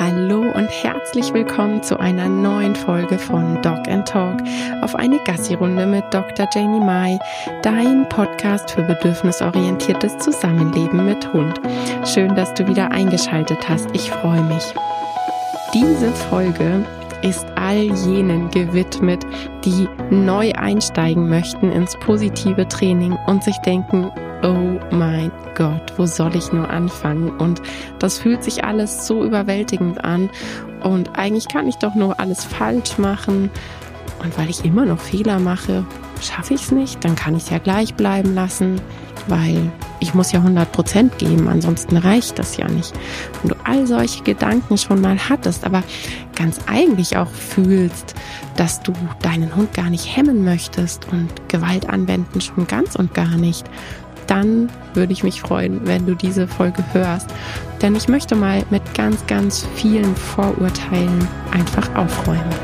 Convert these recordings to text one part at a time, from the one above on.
Hallo und herzlich willkommen zu einer neuen Folge von Dog and Talk auf eine Gassi-Runde mit Dr. Janie Mai, dein Podcast für bedürfnisorientiertes Zusammenleben mit Hund. Schön, dass du wieder eingeschaltet hast. Ich freue mich. Diese Folge ist all jenen gewidmet, die neu einsteigen möchten ins positive Training und sich denken, oh mein Gott, wo soll ich nur anfangen? Und das fühlt sich alles so überwältigend an. Und eigentlich kann ich doch nur alles falsch machen. Und weil ich immer noch Fehler mache, schaffe ich es nicht, dann kann ich es ja gleich bleiben lassen, weil ich muss ja 100 Prozent geben, ansonsten reicht das ja nicht. Wenn du all solche Gedanken schon mal hattest, aber ganz eigentlich auch fühlst, dass du deinen Hund gar nicht hemmen möchtest und Gewalt anwenden schon ganz und gar nicht, dann würde ich mich freuen, wenn du diese Folge hörst. Denn ich möchte mal mit ganz, ganz vielen Vorurteilen einfach aufräumen.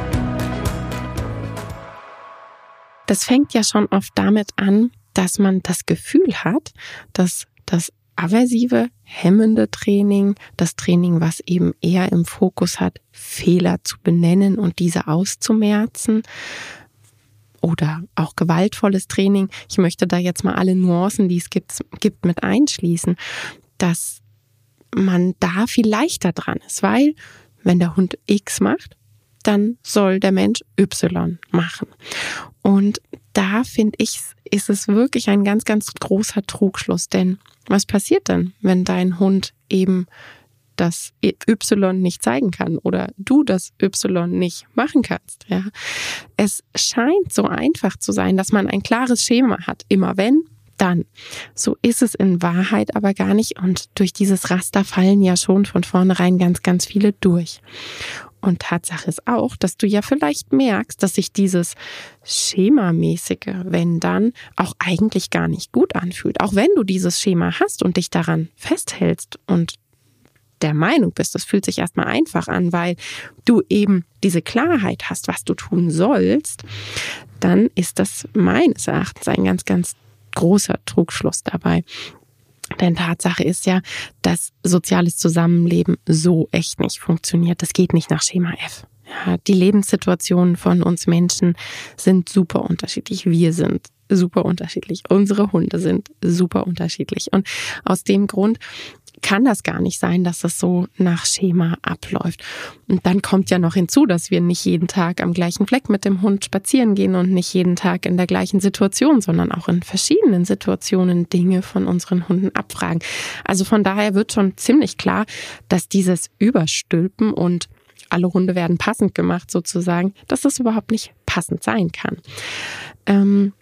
Das fängt ja schon oft damit an, dass man das Gefühl hat, dass das aversive, hemmende Training, das Training, was eben eher im Fokus hat, Fehler zu benennen und diese auszumerzen, oder auch gewaltvolles Training. Ich möchte da jetzt mal alle Nuancen, die es gibt, gibt mit einschließen, dass man da viel leichter dran ist, weil wenn der Hund X macht, dann soll der Mensch Y machen. Und da finde ich, ist es wirklich ein ganz, ganz großer Trugschluss. Denn was passiert denn, wenn dein Hund eben das Y nicht zeigen kann oder du das Y nicht machen kannst. Ja. Es scheint so einfach zu sein, dass man ein klares Schema hat. Immer wenn, dann. So ist es in Wahrheit aber gar nicht. Und durch dieses Raster fallen ja schon von vornherein ganz, ganz viele durch. Und Tatsache ist auch, dass du ja vielleicht merkst, dass sich dieses schemamäßige, wenn dann, auch eigentlich gar nicht gut anfühlt. Auch wenn du dieses Schema hast und dich daran festhältst und der Meinung bist, das fühlt sich erstmal einfach an, weil du eben diese Klarheit hast, was du tun sollst, dann ist das meines Erachtens ein ganz, ganz großer Trugschluss dabei. Denn Tatsache ist ja, dass soziales Zusammenleben so echt nicht funktioniert. Das geht nicht nach Schema F. Ja, die Lebenssituationen von uns Menschen sind super unterschiedlich. Wir sind super unterschiedlich. Unsere Hunde sind super unterschiedlich. Und aus dem Grund kann das gar nicht sein, dass das so nach Schema abläuft. Und dann kommt ja noch hinzu, dass wir nicht jeden Tag am gleichen Fleck mit dem Hund spazieren gehen und nicht jeden Tag in der gleichen Situation, sondern auch in verschiedenen Situationen Dinge von unseren Hunden abfragen. Also von daher wird schon ziemlich klar, dass dieses Überstülpen und alle Hunde werden passend gemacht sozusagen, dass das überhaupt nicht passend sein kann. Ähm,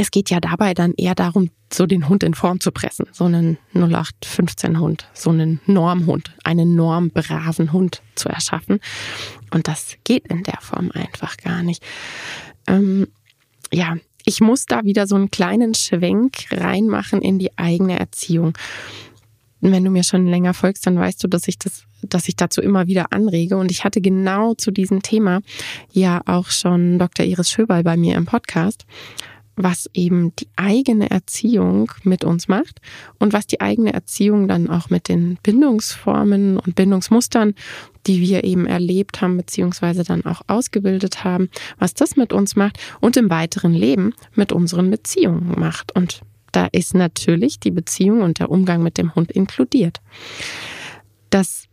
es geht ja dabei dann eher darum, so den Hund in Form zu pressen. So einen 0815 Hund, so einen Normhund, einen normbraven Hund zu erschaffen. Und das geht in der Form einfach gar nicht. Ähm, ja, ich muss da wieder so einen kleinen Schwenk reinmachen in die eigene Erziehung. Wenn du mir schon länger folgst, dann weißt du, dass ich das, dass ich dazu immer wieder anrege. Und ich hatte genau zu diesem Thema ja auch schon Dr. Iris Schöberl bei mir im Podcast was eben die eigene Erziehung mit uns macht und was die eigene Erziehung dann auch mit den Bindungsformen und Bindungsmustern, die wir eben erlebt haben, beziehungsweise dann auch ausgebildet haben, was das mit uns macht und im weiteren Leben mit unseren Beziehungen macht. Und da ist natürlich die Beziehung und der Umgang mit dem Hund inkludiert. Das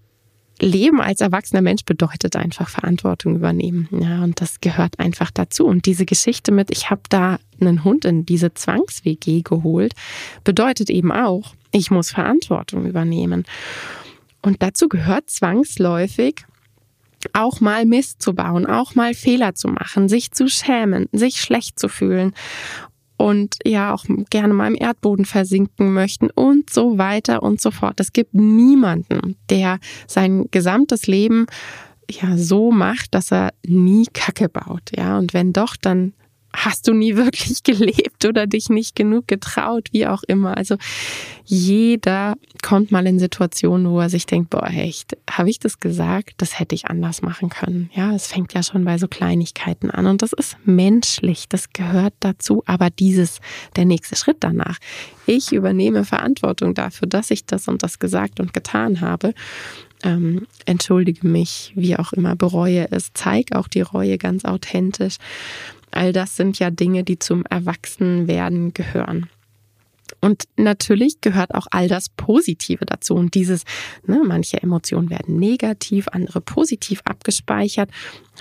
Leben als erwachsener Mensch bedeutet einfach Verantwortung übernehmen. Ja, und das gehört einfach dazu. Und diese Geschichte mit, ich habe da einen Hund in diese Zwangs-WG geholt, bedeutet eben auch, ich muss Verantwortung übernehmen. Und dazu gehört zwangsläufig, auch mal Mist zu bauen, auch mal Fehler zu machen, sich zu schämen, sich schlecht zu fühlen und ja auch gerne mal im Erdboden versinken möchten und so weiter und so fort. Es gibt niemanden, der sein gesamtes Leben ja so macht, dass er nie Kacke baut, ja. Und wenn doch, dann hast du nie wirklich gelebt oder dich nicht genug getraut, wie auch immer. Also jeder kommt mal in Situationen, wo er sich denkt, boah, echt, habe ich das gesagt? Das hätte ich anders machen können. Ja, es fängt ja schon bei so Kleinigkeiten an und das ist menschlich, das gehört dazu. Aber dieses, der nächste Schritt danach, ich übernehme Verantwortung dafür, dass ich das und das gesagt und getan habe ähm, entschuldige mich, wie auch immer, bereue es, zeig auch die Reue ganz authentisch. All das sind ja Dinge, die zum Erwachsenwerden gehören. Und natürlich gehört auch all das Positive dazu. Und dieses, ne, manche Emotionen werden negativ, andere positiv abgespeichert,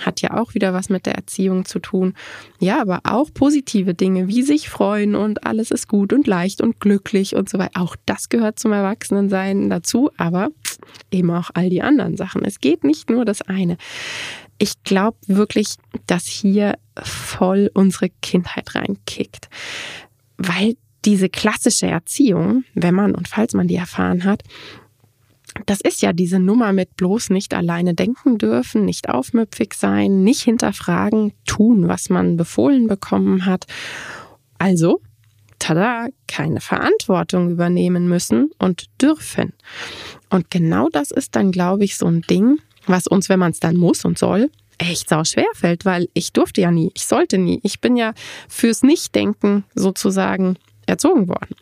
hat ja auch wieder was mit der Erziehung zu tun. Ja, aber auch positive Dinge, wie sich freuen und alles ist gut und leicht und glücklich und so weiter. Auch das gehört zum Erwachsenensein dazu, aber eben auch all die anderen Sachen. Es geht nicht nur das eine. Ich glaube wirklich, dass hier voll unsere Kindheit reinkickt. Weil diese klassische Erziehung, wenn man und falls man die erfahren hat, das ist ja diese Nummer mit bloß nicht alleine denken dürfen, nicht aufmüpfig sein, nicht hinterfragen, tun, was man befohlen bekommen hat. Also, tada, keine Verantwortung übernehmen müssen und dürfen. Und genau das ist dann, glaube ich, so ein Ding, was uns, wenn man es dann muss und soll, echt sau schwer fällt, weil ich durfte ja nie, ich sollte nie. Ich bin ja fürs Nichtdenken sozusagen erzogen worden.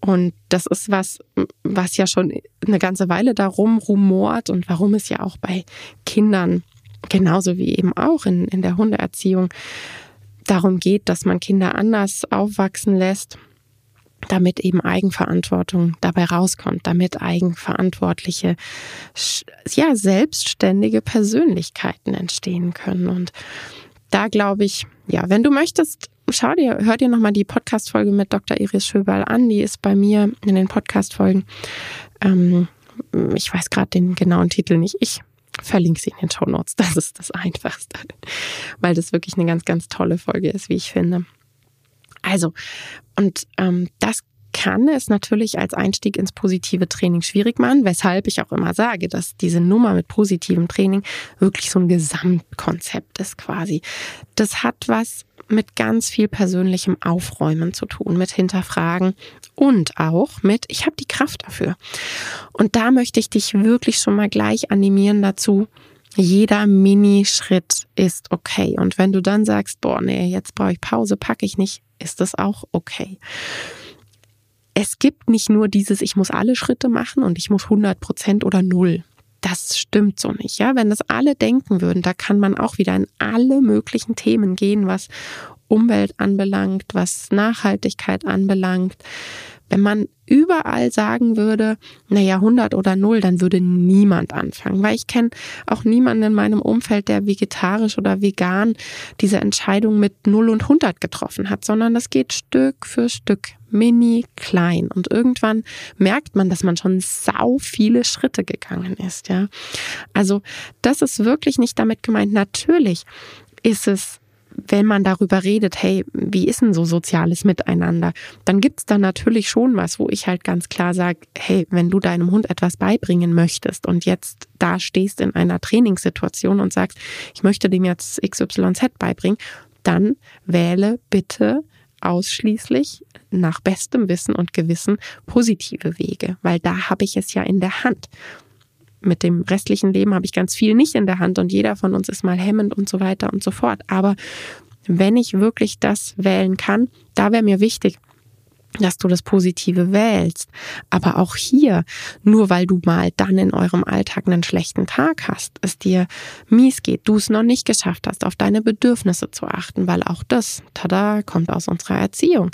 Und das ist was, was ja schon eine ganze Weile darum rumort und warum es ja auch bei Kindern genauso wie eben auch in, in der Hundeerziehung darum geht, dass man Kinder anders aufwachsen lässt, damit eben Eigenverantwortung dabei rauskommt, damit eigenverantwortliche, ja, selbstständige Persönlichkeiten entstehen können. Und da glaube ich, ja, wenn du möchtest, schau dir, hör dir nochmal die Podcast-Folge mit Dr. Iris Schöberl an. Die ist bei mir in den Podcast-Folgen. Ähm, ich weiß gerade den genauen Titel nicht. Ich verlinke sie in den Show Notes. Das ist das Einfachste, weil das wirklich eine ganz, ganz tolle Folge ist, wie ich finde. Also, und ähm, das kann es natürlich als Einstieg ins positive Training schwierig machen, weshalb ich auch immer sage, dass diese Nummer mit positivem Training wirklich so ein Gesamtkonzept ist quasi. Das hat was mit ganz viel persönlichem Aufräumen zu tun, mit Hinterfragen und auch mit, ich habe die Kraft dafür. Und da möchte ich dich wirklich schon mal gleich animieren dazu, jeder Minischritt ist okay. Und wenn du dann sagst, boah, nee, jetzt brauche ich Pause, packe ich nicht, ist das auch okay es gibt nicht nur dieses, ich muss alle Schritte machen und ich muss 100 Prozent oder null. Das stimmt so nicht, ja. Wenn das alle denken würden, da kann man auch wieder in alle möglichen Themen gehen, was Umwelt anbelangt, was Nachhaltigkeit anbelangt. Wenn man überall sagen würde, naja, 100 oder 0, dann würde niemand anfangen. Weil ich kenne auch niemanden in meinem Umfeld, der vegetarisch oder vegan diese Entscheidung mit 0 und 100 getroffen hat, sondern das geht Stück für Stück, mini klein. Und irgendwann merkt man, dass man schon sau viele Schritte gegangen ist, ja. Also, das ist wirklich nicht damit gemeint. Natürlich ist es wenn man darüber redet, hey, wie ist denn so soziales Miteinander, dann gibt's da natürlich schon was, wo ich halt ganz klar sage, hey, wenn du deinem Hund etwas beibringen möchtest und jetzt da stehst in einer Trainingssituation und sagst, ich möchte dem jetzt XYZ beibringen, dann wähle bitte ausschließlich nach bestem Wissen und Gewissen positive Wege, weil da habe ich es ja in der Hand mit dem restlichen Leben habe ich ganz viel nicht in der Hand und jeder von uns ist mal hemmend und so weiter und so fort. Aber wenn ich wirklich das wählen kann, da wäre mir wichtig, dass du das Positive wählst. Aber auch hier, nur weil du mal dann in eurem Alltag einen schlechten Tag hast, es dir mies geht, du es noch nicht geschafft hast, auf deine Bedürfnisse zu achten, weil auch das, tada, kommt aus unserer Erziehung.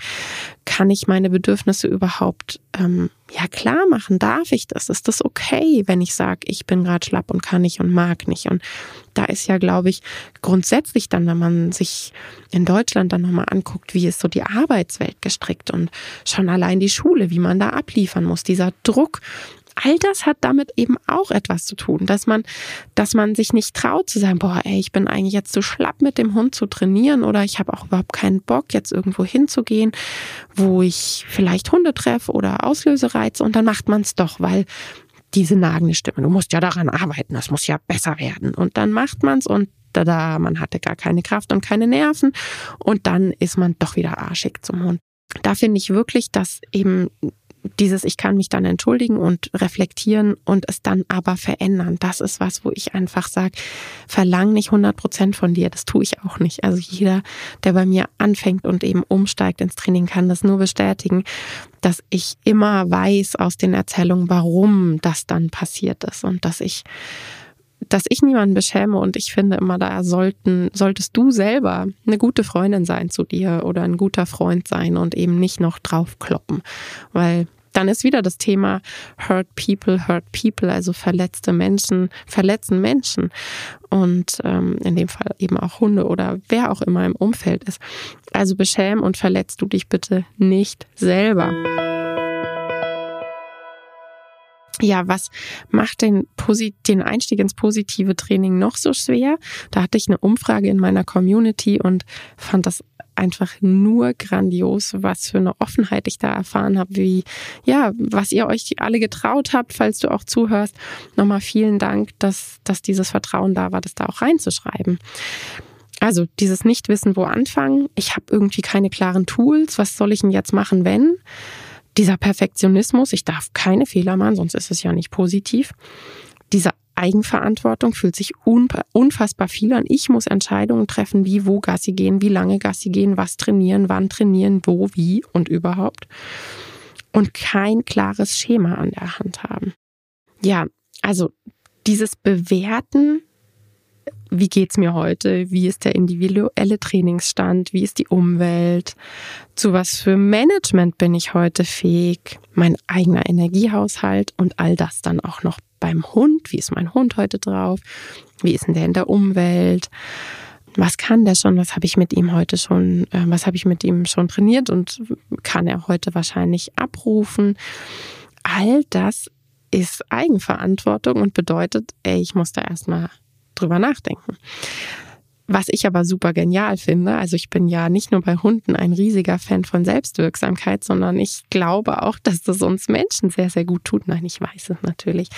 Kann ich meine Bedürfnisse überhaupt ähm, ja klar machen? Darf ich das? Ist das okay, wenn ich sage, ich bin gerade schlapp und kann nicht und mag nicht? Und da ist ja, glaube ich, grundsätzlich dann, wenn man sich in Deutschland dann nochmal anguckt, wie ist so die Arbeitswelt gestrickt und schon allein die Schule, wie man da abliefern muss, dieser Druck, all das hat damit eben auch etwas zu tun, dass man, dass man sich nicht traut zu sagen, boah, ey, ich bin eigentlich jetzt zu schlapp mit dem Hund zu trainieren oder ich habe auch überhaupt keinen Bock, jetzt irgendwo hinzugehen, wo ich vielleicht Hunde treffe oder Auslösereize und dann macht man es doch, weil diese nagende Stimme, du musst ja daran arbeiten, das muss ja besser werden. Und dann macht man es und da, da, man hatte gar keine Kraft und keine Nerven und dann ist man doch wieder arschig zum Hund. Da finde ich wirklich, dass eben dieses, ich kann mich dann entschuldigen und reflektieren und es dann aber verändern. Das ist was, wo ich einfach sage, verlang nicht 100 Prozent von dir. Das tue ich auch nicht. Also jeder, der bei mir anfängt und eben umsteigt ins Training, kann das nur bestätigen, dass ich immer weiß aus den Erzählungen, warum das dann passiert ist und dass ich dass ich niemanden beschäme und ich finde immer, da sollten, solltest du selber eine gute Freundin sein zu dir oder ein guter Freund sein und eben nicht noch draufkloppen. Weil dann ist wieder das Thema Hurt People, Hurt People, also verletzte Menschen, verletzen Menschen. Und ähm, in dem Fall eben auch Hunde oder wer auch immer im Umfeld ist. Also beschäm und verletzt du dich bitte nicht selber ja, was macht den, den Einstieg ins positive Training noch so schwer? Da hatte ich eine Umfrage in meiner Community und fand das einfach nur grandios, was für eine Offenheit ich da erfahren habe, wie, ja, was ihr euch alle getraut habt, falls du auch zuhörst. Nochmal vielen Dank, dass, dass dieses Vertrauen da war, das da auch reinzuschreiben. Also dieses Nichtwissen, wo anfangen. Ich habe irgendwie keine klaren Tools. Was soll ich denn jetzt machen, wenn? dieser Perfektionismus, ich darf keine Fehler machen, sonst ist es ja nicht positiv. Diese Eigenverantwortung fühlt sich unfassbar viel an. Ich muss Entscheidungen treffen, wie, wo Gassi gehen, wie lange Gassi gehen, was trainieren, wann trainieren, wo, wie und überhaupt. Und kein klares Schema an der Hand haben. Ja, also dieses Bewerten wie geht's mir heute? Wie ist der individuelle Trainingsstand? Wie ist die Umwelt? Zu was für Management bin ich heute fähig? Mein eigener Energiehaushalt und all das dann auch noch beim Hund. Wie ist mein Hund heute drauf? Wie ist denn der in der Umwelt? Was kann der schon? Was habe ich mit ihm heute schon, äh, was habe ich mit ihm schon trainiert und kann er heute wahrscheinlich abrufen? All das ist Eigenverantwortung und bedeutet, ey, ich muss da erstmal drüber nachdenken. Was ich aber super genial finde, also ich bin ja nicht nur bei Hunden ein riesiger Fan von Selbstwirksamkeit, sondern ich glaube auch, dass das uns Menschen sehr, sehr gut tut. Nein, ich weiß es natürlich.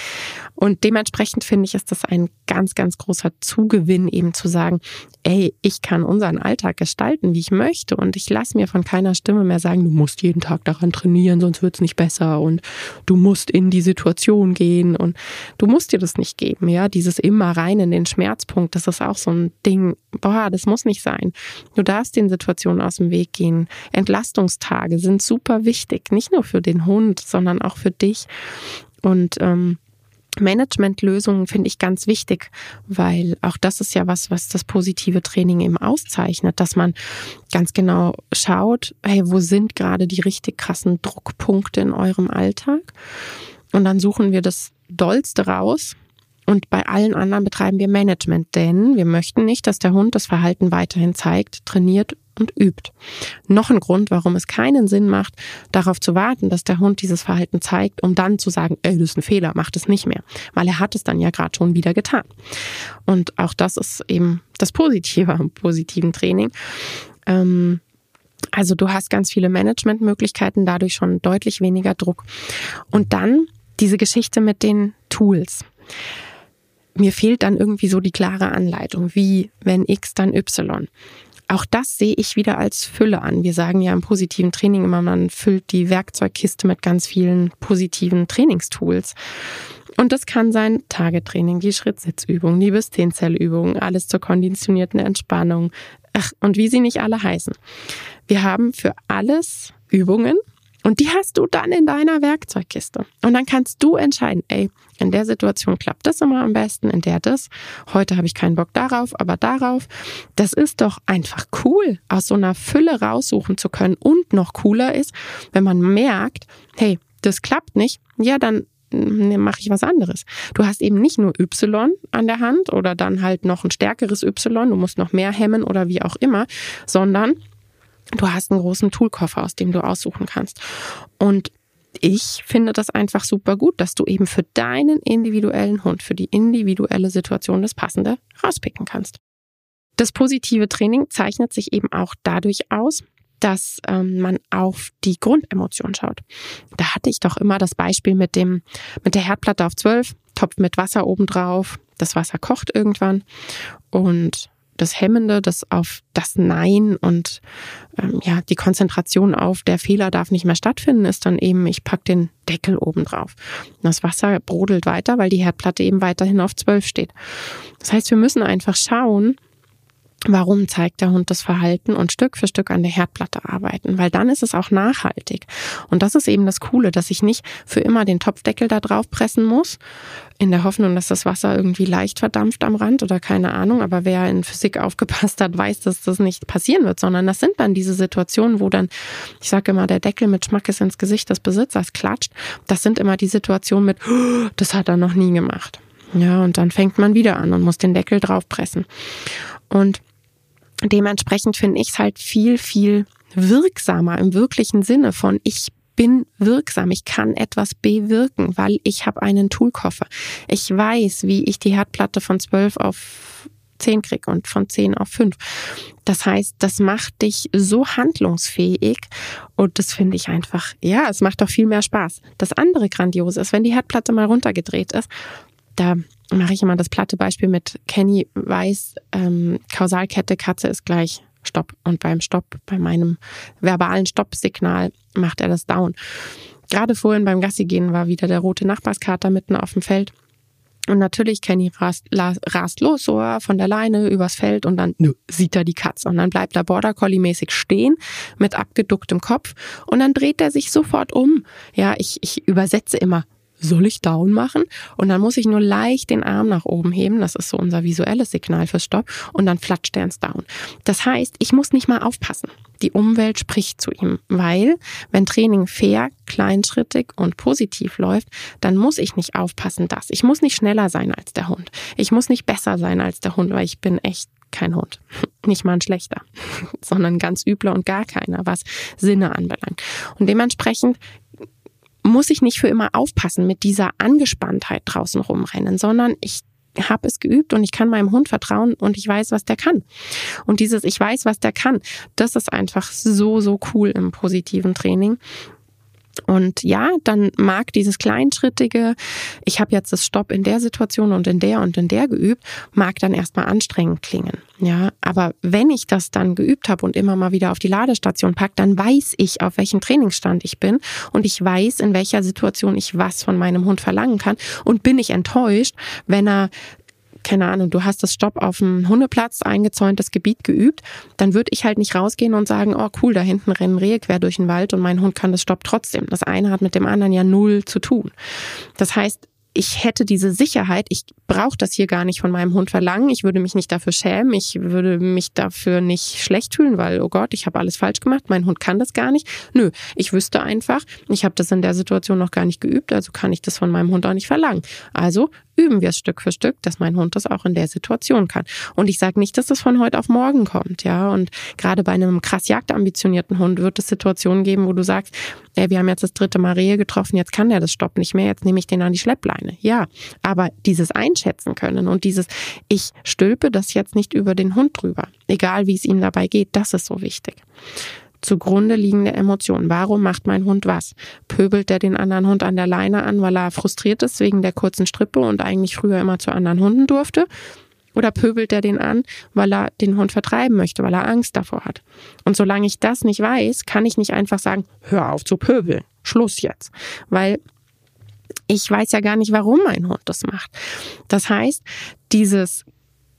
Und dementsprechend finde ich, ist das ein ganz, ganz großer Zugewinn, eben zu sagen, ey, ich kann unseren Alltag gestalten, wie ich möchte und ich lasse mir von keiner Stimme mehr sagen, du musst jeden Tag daran trainieren, sonst wird es nicht besser und du musst in die Situation gehen und du musst dir das nicht geben, ja, dieses immer rein in den Schmerzpunkt, das ist auch so ein Ding, boah, das muss nicht sein. Du darfst den Situationen aus dem Weg gehen. Entlastungstage sind super wichtig, nicht nur für den Hund, sondern auch für dich. Und ähm, Managementlösungen finde ich ganz wichtig, weil auch das ist ja was, was das positive Training eben auszeichnet, dass man ganz genau schaut, hey, wo sind gerade die richtig krassen Druckpunkte in eurem Alltag? Und dann suchen wir das Dollste raus und bei allen anderen betreiben wir Management, denn wir möchten nicht, dass der Hund das Verhalten weiterhin zeigt, trainiert und übt. Noch ein Grund, warum es keinen Sinn macht, darauf zu warten, dass der Hund dieses Verhalten zeigt, um dann zu sagen, ey, das ist ein Fehler, macht es nicht mehr. Weil er hat es dann ja gerade schon wieder getan. Und auch das ist eben das Positive am positiven Training. Ähm, also du hast ganz viele Managementmöglichkeiten, dadurch schon deutlich weniger Druck. Und dann diese Geschichte mit den Tools mir fehlt dann irgendwie so die klare Anleitung, wie wenn X dann Y. Auch das sehe ich wieder als Fülle an. Wir sagen ja im positiven Training immer, man füllt die Werkzeugkiste mit ganz vielen positiven Trainingstools. Und das kann sein Tagetraining, die Schrittsitzübung, die bis 10 Zellübungen, alles zur konditionierten Entspannung. Ach, und wie sie nicht alle heißen. Wir haben für alles Übungen, und die hast du dann in deiner Werkzeugkiste. Und dann kannst du entscheiden, ey, in der Situation klappt das immer am besten, in der das. Heute habe ich keinen Bock darauf, aber darauf. Das ist doch einfach cool, aus so einer Fülle raussuchen zu können. Und noch cooler ist, wenn man merkt, hey, das klappt nicht, ja, dann mm, mache ich was anderes. Du hast eben nicht nur Y an der Hand oder dann halt noch ein stärkeres Y, du musst noch mehr hemmen oder wie auch immer, sondern Du hast einen großen Toolkoffer, aus dem du aussuchen kannst. Und ich finde das einfach super gut, dass du eben für deinen individuellen Hund, für die individuelle Situation das Passende rauspicken kannst. Das positive Training zeichnet sich eben auch dadurch aus, dass ähm, man auf die Grundemotion schaut. Da hatte ich doch immer das Beispiel mit dem mit der Herdplatte auf 12, Topf mit Wasser obendrauf, das Wasser kocht irgendwann und das Hemmende, das auf das Nein und ähm, ja, die Konzentration auf der Fehler darf nicht mehr stattfinden, ist dann eben, ich pack den Deckel oben drauf. Das Wasser brodelt weiter, weil die Herdplatte eben weiterhin auf 12 steht. Das heißt, wir müssen einfach schauen, Warum zeigt der Hund das Verhalten und Stück für Stück an der Herdplatte arbeiten? Weil dann ist es auch nachhaltig. Und das ist eben das Coole, dass ich nicht für immer den Topfdeckel da drauf pressen muss, in der Hoffnung, dass das Wasser irgendwie leicht verdampft am Rand oder keine Ahnung. Aber wer in Physik aufgepasst hat, weiß, dass das nicht passieren wird, sondern das sind dann diese Situationen, wo dann, ich sage immer, der Deckel mit Schmackes ins Gesicht des Besitzers klatscht. Das sind immer die Situationen mit, das hat er noch nie gemacht. Ja, und dann fängt man wieder an und muss den Deckel draufpressen. Und dementsprechend finde ich es halt viel, viel wirksamer im wirklichen Sinne von ich bin wirksam, ich kann etwas bewirken, weil ich habe einen Toolkoffer. Ich weiß, wie ich die Herdplatte von 12 auf 10 kriege und von 10 auf 5. Das heißt, das macht dich so handlungsfähig und das finde ich einfach, ja, es macht doch viel mehr Spaß. Das andere Grandiose ist, wenn die Herdplatte mal runtergedreht ist, da mache ich immer das platte Beispiel mit Kenny weiß, ähm, Kausalkette Katze ist gleich Stopp. Und beim Stopp, bei meinem verbalen Stoppsignal macht er das down. Gerade vorhin beim Gassi gehen war wieder der rote Nachbarskater mitten auf dem Feld. Und natürlich Kenny rast, rast los so von der Leine übers Feld und dann nö, sieht er die Katze. Und dann bleibt er Border Collie mäßig stehen mit abgeducktem Kopf und dann dreht er sich sofort um. Ja, ich, ich übersetze immer soll ich down machen? Und dann muss ich nur leicht den Arm nach oben heben. Das ist so unser visuelles Signal fürs Stopp. Und dann flatscht er ins Down. Das heißt, ich muss nicht mal aufpassen. Die Umwelt spricht zu ihm, weil wenn Training fair, kleinschrittig und positiv läuft, dann muss ich nicht aufpassen, dass. Ich muss nicht schneller sein als der Hund. Ich muss nicht besser sein als der Hund, weil ich bin echt kein Hund. Nicht mal ein schlechter, sondern ganz übler und gar keiner, was Sinne anbelangt. Und dementsprechend muss ich nicht für immer aufpassen mit dieser Angespanntheit draußen rumrennen, sondern ich habe es geübt und ich kann meinem Hund vertrauen und ich weiß, was der kann. Und dieses Ich weiß, was der kann, das ist einfach so, so cool im positiven Training. Und ja, dann mag dieses kleinschrittige, ich habe jetzt das Stopp in der Situation und in der und in der geübt, mag dann erstmal anstrengend klingen. Ja, aber wenn ich das dann geübt habe und immer mal wieder auf die Ladestation pack, dann weiß ich, auf welchem Trainingsstand ich bin und ich weiß, in welcher Situation ich was von meinem Hund verlangen kann und bin ich enttäuscht, wenn er keine Ahnung, du hast das Stopp auf dem Hundeplatz, eingezäuntes Gebiet geübt, dann würde ich halt nicht rausgehen und sagen, oh cool, da hinten rennen Rehe quer durch den Wald und mein Hund kann das Stopp trotzdem. Das eine hat mit dem anderen ja null zu tun. Das heißt, ich hätte diese Sicherheit, ich brauche das hier gar nicht von meinem Hund verlangen, ich würde mich nicht dafür schämen, ich würde mich dafür nicht schlecht fühlen, weil, oh Gott, ich habe alles falsch gemacht, mein Hund kann das gar nicht. Nö, ich wüsste einfach, ich habe das in der Situation noch gar nicht geübt, also kann ich das von meinem Hund auch nicht verlangen. Also üben wir es Stück für Stück, dass mein Hund das auch in der Situation kann. Und ich sage nicht, dass das von heute auf morgen kommt, ja. Und gerade bei einem krass jagdambitionierten Hund wird es Situationen geben, wo du sagst, ey, wir haben jetzt das dritte Mal Rehe getroffen, jetzt kann der das Stopp nicht mehr, jetzt nehme ich den an die Schleppleine. Ja, aber dieses Einschätzen können und dieses, ich stülpe das jetzt nicht über den Hund drüber, egal wie es ihm dabei geht, das ist so wichtig zugrunde liegende Emotion. Warum macht mein Hund was? Pöbelt er den anderen Hund an der Leine an, weil er frustriert ist wegen der kurzen Strippe und eigentlich früher immer zu anderen Hunden durfte? Oder pöbelt er den an, weil er den Hund vertreiben möchte, weil er Angst davor hat? Und solange ich das nicht weiß, kann ich nicht einfach sagen, hör auf zu pöbeln. Schluss jetzt. Weil ich weiß ja gar nicht, warum mein Hund das macht. Das heißt, dieses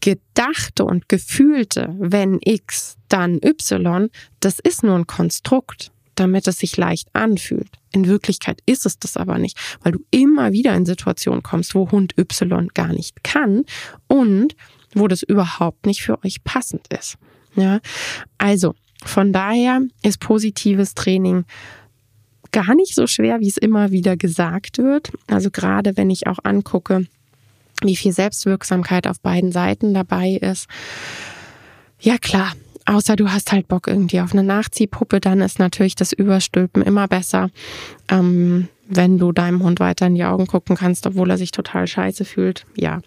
Gedachte und Gefühlte, wenn X, dann Y, das ist nur ein Konstrukt, damit es sich leicht anfühlt. In Wirklichkeit ist es das aber nicht, weil du immer wieder in Situationen kommst, wo Hund Y gar nicht kann und wo das überhaupt nicht für euch passend ist. Ja, also von daher ist positives Training gar nicht so schwer, wie es immer wieder gesagt wird. Also gerade wenn ich auch angucke, wie viel Selbstwirksamkeit auf beiden Seiten dabei ist. Ja klar, außer du hast halt Bock irgendwie auf eine Nachziehpuppe, dann ist natürlich das Überstülpen immer besser, ähm, wenn du deinem Hund weiter in die Augen gucken kannst, obwohl er sich total scheiße fühlt. Ja.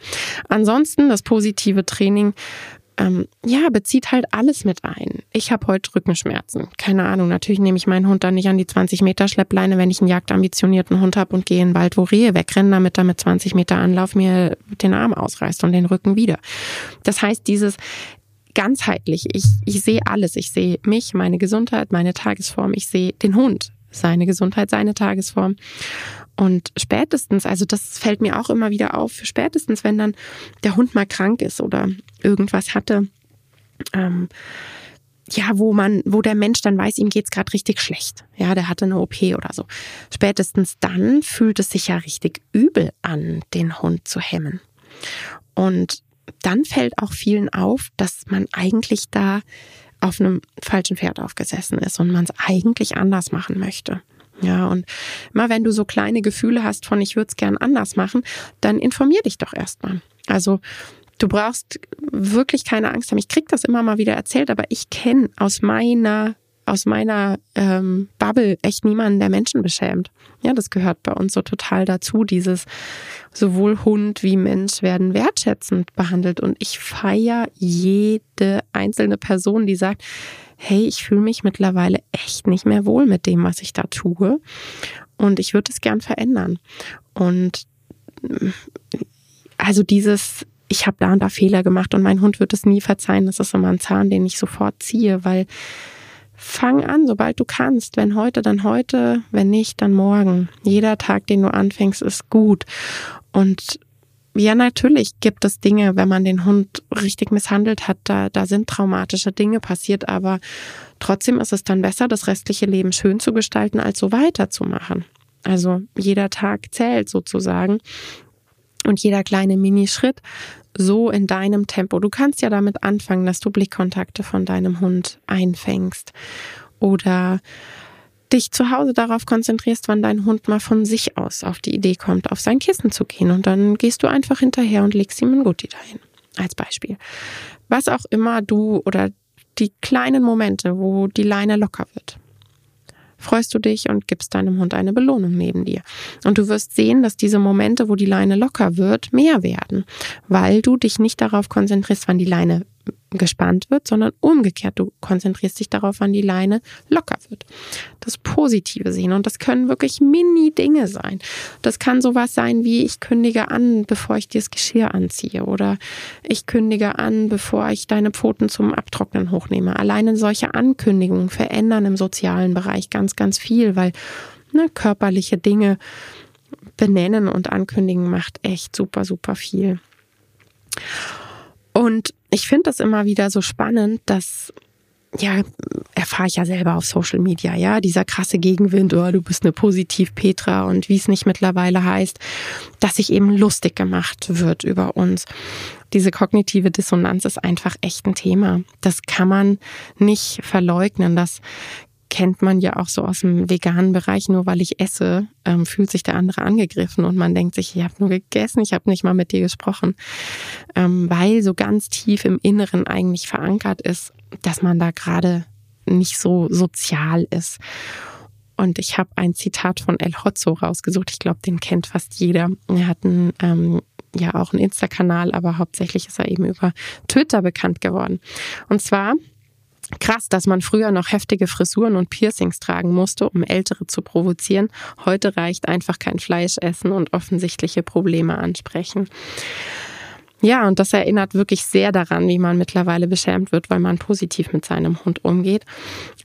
Ansonsten das positive Training ähm, ja, bezieht halt alles mit ein. Ich habe heute Rückenschmerzen. Keine Ahnung, natürlich nehme ich meinen Hund dann nicht an die 20 Meter Schleppleine, wenn ich einen jagdambitionierten Hund habe und gehe in den Wald, wo Rehe wegrennen, damit er mit 20 Meter Anlauf mir den Arm ausreißt und den Rücken wieder. Das heißt, dieses ganzheitlich. Ich, ich sehe alles. Ich sehe mich, meine Gesundheit, meine Tagesform. Ich sehe den Hund, seine Gesundheit, seine Tagesform. Und spätestens, also das fällt mir auch immer wieder auf, spätestens, wenn dann der Hund mal krank ist oder irgendwas hatte, ähm, ja, wo man, wo der Mensch dann weiß, ihm geht's gerade richtig schlecht. Ja, der hatte eine OP oder so. Spätestens dann fühlt es sich ja richtig übel an, den Hund zu hemmen. Und dann fällt auch vielen auf, dass man eigentlich da auf einem falschen Pferd aufgesessen ist und man es eigentlich anders machen möchte. Ja, und immer wenn du so kleine Gefühle hast von ich würde es gern anders machen, dann informier dich doch erstmal. Also du brauchst wirklich keine Angst haben. Ich krieg das immer mal wieder erzählt, aber ich kenne aus meiner aus meiner ähm, Bubble echt niemanden, der Menschen beschämt. Ja, das gehört bei uns so total dazu. Dieses sowohl Hund wie Mensch werden wertschätzend behandelt. Und ich feiere jede einzelne Person, die sagt, hey, ich fühle mich mittlerweile echt nicht mehr wohl mit dem, was ich da tue. Und ich würde es gern verändern. Und also dieses, ich habe da und da Fehler gemacht und mein Hund wird es nie verzeihen. Das ist immer ein Zahn, den ich sofort ziehe, weil fang an, sobald du kannst. Wenn heute, dann heute, wenn nicht, dann morgen. Jeder Tag, den du anfängst, ist gut. Und ja, natürlich gibt es Dinge, wenn man den Hund richtig misshandelt hat, da, da sind traumatische Dinge passiert, aber trotzdem ist es dann besser, das restliche Leben schön zu gestalten, als so weiterzumachen. Also jeder Tag zählt sozusagen und jeder kleine Minischritt so in deinem Tempo. Du kannst ja damit anfangen, dass du Blickkontakte von deinem Hund einfängst oder dich zu Hause darauf konzentrierst, wann dein Hund mal von sich aus auf die Idee kommt, auf sein Kissen zu gehen. Und dann gehst du einfach hinterher und legst ihm ein Gutti dahin. Als Beispiel. Was auch immer du oder die kleinen Momente, wo die Leine locker wird freust du dich und gibst deinem Hund eine Belohnung neben dir. Und du wirst sehen, dass diese Momente, wo die Leine locker wird, mehr werden, weil du dich nicht darauf konzentrierst, wann die Leine gespannt wird, sondern umgekehrt. Du konzentrierst dich darauf, wann die Leine locker wird. Das Positive sehen. Und das können wirklich Mini-Dinge sein. Das kann sowas sein wie, ich kündige an, bevor ich dir das Geschirr anziehe. Oder ich kündige an, bevor ich deine Pfoten zum Abtrocknen hochnehme. Alleine solche Ankündigungen verändern im sozialen Bereich ganz, ganz viel, weil ne, körperliche Dinge benennen und ankündigen macht echt super, super viel. Und ich finde das immer wieder so spannend, dass ja, erfahre ich ja selber auf Social Media, ja, dieser krasse Gegenwind, oh, du bist eine Positiv-Petra und wie es nicht mittlerweile heißt, dass sich eben lustig gemacht wird über uns. Diese kognitive Dissonanz ist einfach echt ein Thema. Das kann man nicht verleugnen. Das kennt man ja auch so aus dem veganen Bereich, nur weil ich esse, ähm, fühlt sich der andere angegriffen und man denkt sich, ich habe nur gegessen, ich habe nicht mal mit dir gesprochen, ähm, weil so ganz tief im Inneren eigentlich verankert ist, dass man da gerade nicht so sozial ist. Und ich habe ein Zitat von El Hotzo rausgesucht. Ich glaube, den kennt fast jeder. Er hat einen, ähm, ja auch einen Insta-Kanal, aber hauptsächlich ist er eben über Twitter bekannt geworden. Und zwar Krass, dass man früher noch heftige Frisuren und Piercings tragen musste, um Ältere zu provozieren. Heute reicht einfach kein Fleisch essen und offensichtliche Probleme ansprechen. Ja, und das erinnert wirklich sehr daran, wie man mittlerweile beschämt wird, weil man positiv mit seinem Hund umgeht.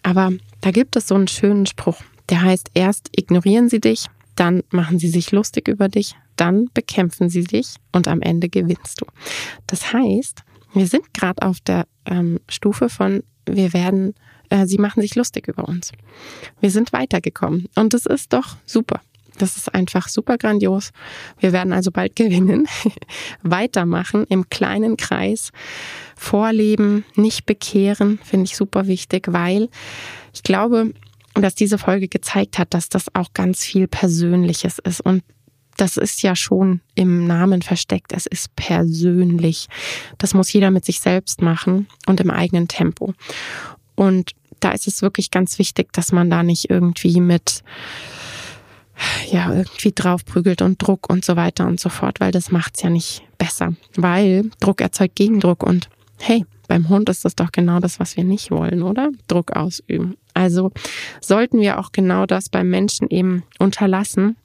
Aber da gibt es so einen schönen Spruch, der heißt, erst ignorieren sie dich, dann machen sie sich lustig über dich, dann bekämpfen sie dich und am Ende gewinnst du. Das heißt, wir sind gerade auf der ähm, Stufe von wir werden, äh, sie machen sich lustig über uns. Wir sind weitergekommen und das ist doch super. Das ist einfach super grandios. Wir werden also bald gewinnen, weitermachen im kleinen Kreis, vorleben, nicht bekehren, finde ich super wichtig, weil ich glaube, dass diese Folge gezeigt hat, dass das auch ganz viel Persönliches ist und das ist ja schon im Namen versteckt. Es ist persönlich. Das muss jeder mit sich selbst machen und im eigenen Tempo. Und da ist es wirklich ganz wichtig, dass man da nicht irgendwie mit ja, irgendwie draufprügelt und Druck und so weiter und so fort, weil das macht's ja nicht besser. Weil Druck erzeugt Gegendruck und hey, beim Hund ist das doch genau das, was wir nicht wollen, oder? Druck ausüben. Also sollten wir auch genau das beim Menschen eben unterlassen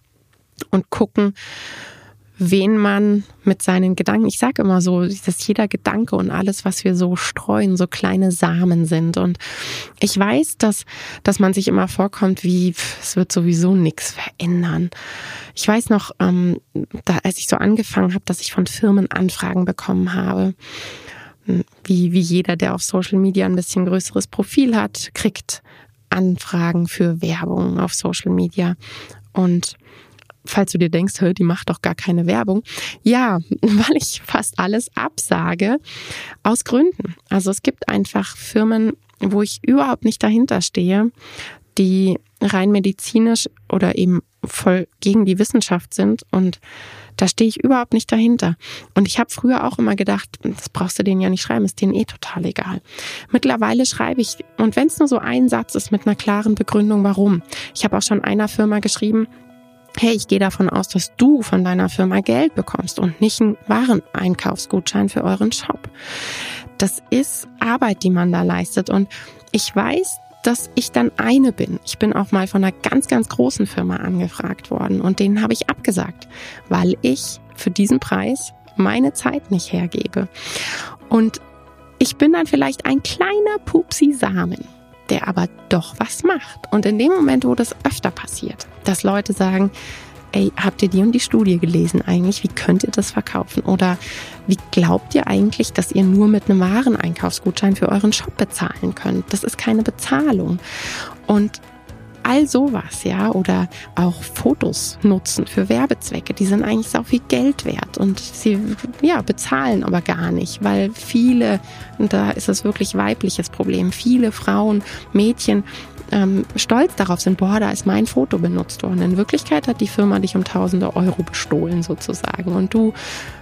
und gucken, wen man mit seinen Gedanken, ich sage immer so, dass jeder Gedanke und alles, was wir so streuen, so kleine Samen sind. Und ich weiß, dass, dass man sich immer vorkommt, wie es wird sowieso nichts verändern. Ich weiß noch, ähm, da, als ich so angefangen habe, dass ich von Firmen Anfragen bekommen habe, wie, wie jeder, der auf Social Media ein bisschen größeres Profil hat, kriegt Anfragen für Werbung auf Social Media. Und falls du dir denkst, die macht doch gar keine Werbung. Ja, weil ich fast alles absage aus Gründen. Also es gibt einfach Firmen, wo ich überhaupt nicht dahinter stehe, die rein medizinisch oder eben voll gegen die Wissenschaft sind und da stehe ich überhaupt nicht dahinter. Und ich habe früher auch immer gedacht, das brauchst du denen ja nicht schreiben, ist denen eh total egal. Mittlerweile schreibe ich, und wenn es nur so ein Satz ist mit einer klaren Begründung, warum. Ich habe auch schon einer Firma geschrieben, hey, ich gehe davon aus, dass du von deiner Firma Geld bekommst und nicht einen Wareneinkaufsgutschein für euren Shop. Das ist Arbeit, die man da leistet. Und ich weiß, dass ich dann eine bin. Ich bin auch mal von einer ganz, ganz großen Firma angefragt worden und denen habe ich abgesagt, weil ich für diesen Preis meine Zeit nicht hergebe. Und ich bin dann vielleicht ein kleiner Pupsi Samen der aber doch was macht. Und in dem Moment, wo das öfter passiert, dass Leute sagen, ey, habt ihr die und die Studie gelesen eigentlich? Wie könnt ihr das verkaufen? Oder wie glaubt ihr eigentlich, dass ihr nur mit einem Wareneinkaufsgutschein für euren Shop bezahlen könnt? Das ist keine Bezahlung. Und all sowas, ja, oder auch Fotos nutzen für Werbezwecke, die sind eigentlich so viel Geld wert und sie, ja, bezahlen aber gar nicht, weil viele, und da ist es wirklich weibliches Problem, viele Frauen, Mädchen, ähm, stolz darauf sind, boah, da ist mein Foto benutzt worden. In Wirklichkeit hat die Firma dich um tausende Euro bestohlen sozusagen und du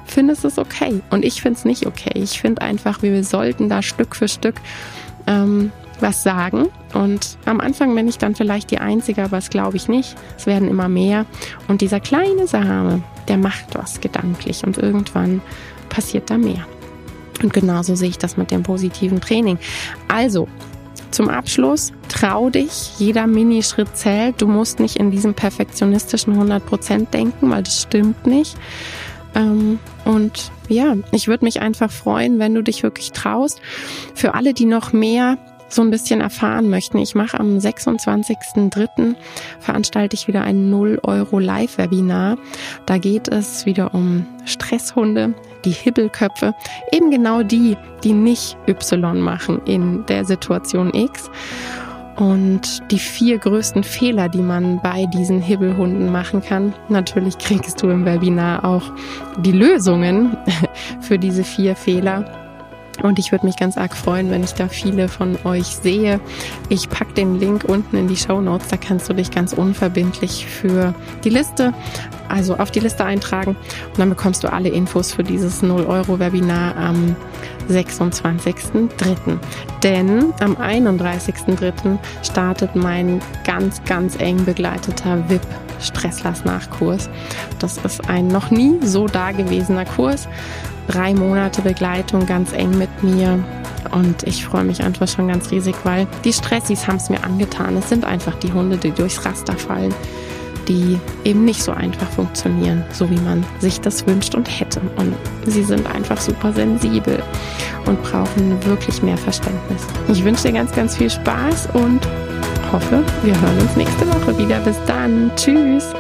findest es okay und ich finde es nicht okay. Ich finde einfach, wir sollten da Stück für Stück ähm, was sagen. Und am Anfang bin ich dann vielleicht die Einzige, aber das glaube ich nicht. Es werden immer mehr. Und dieser kleine Same, der macht was gedanklich und irgendwann passiert da mehr. Und genauso sehe ich das mit dem positiven Training. Also, zum Abschluss, trau dich, jeder Minischritt zählt. Du musst nicht in diesem perfektionistischen 100% denken, weil das stimmt nicht. Ähm, und ja, ich würde mich einfach freuen, wenn du dich wirklich traust. Für alle, die noch mehr so ein bisschen erfahren möchten, ich mache am 26.03. veranstalte ich wieder ein 0 Euro Live-Webinar. Da geht es wieder um Stresshunde, die Hibbelköpfe, eben genau die, die nicht Y machen in der Situation X. Und die vier größten Fehler, die man bei diesen Hibbelhunden machen kann. Natürlich kriegst du im Webinar auch die Lösungen für diese vier Fehler. Und ich würde mich ganz arg freuen, wenn ich da viele von euch sehe. Ich packe den Link unten in die Show Notes. Da kannst du dich ganz unverbindlich für die Liste, also auf die Liste eintragen. Und dann bekommst du alle Infos für dieses 0-Euro-Webinar am 26.03. Denn am 31.03. startet mein ganz, ganz eng begleiteter VIP Stresslass-Nachkurs. Das ist ein noch nie so dagewesener Kurs drei Monate Begleitung ganz eng mit mir. Und ich freue mich einfach schon ganz riesig, weil die Stressis haben es mir angetan. Es sind einfach die Hunde, die durchs Raster fallen, die eben nicht so einfach funktionieren, so wie man sich das wünscht und hätte. Und sie sind einfach super sensibel und brauchen wirklich mehr Verständnis. Ich wünsche dir ganz, ganz viel Spaß und hoffe, wir hören uns nächste Woche wieder. Bis dann. Tschüss.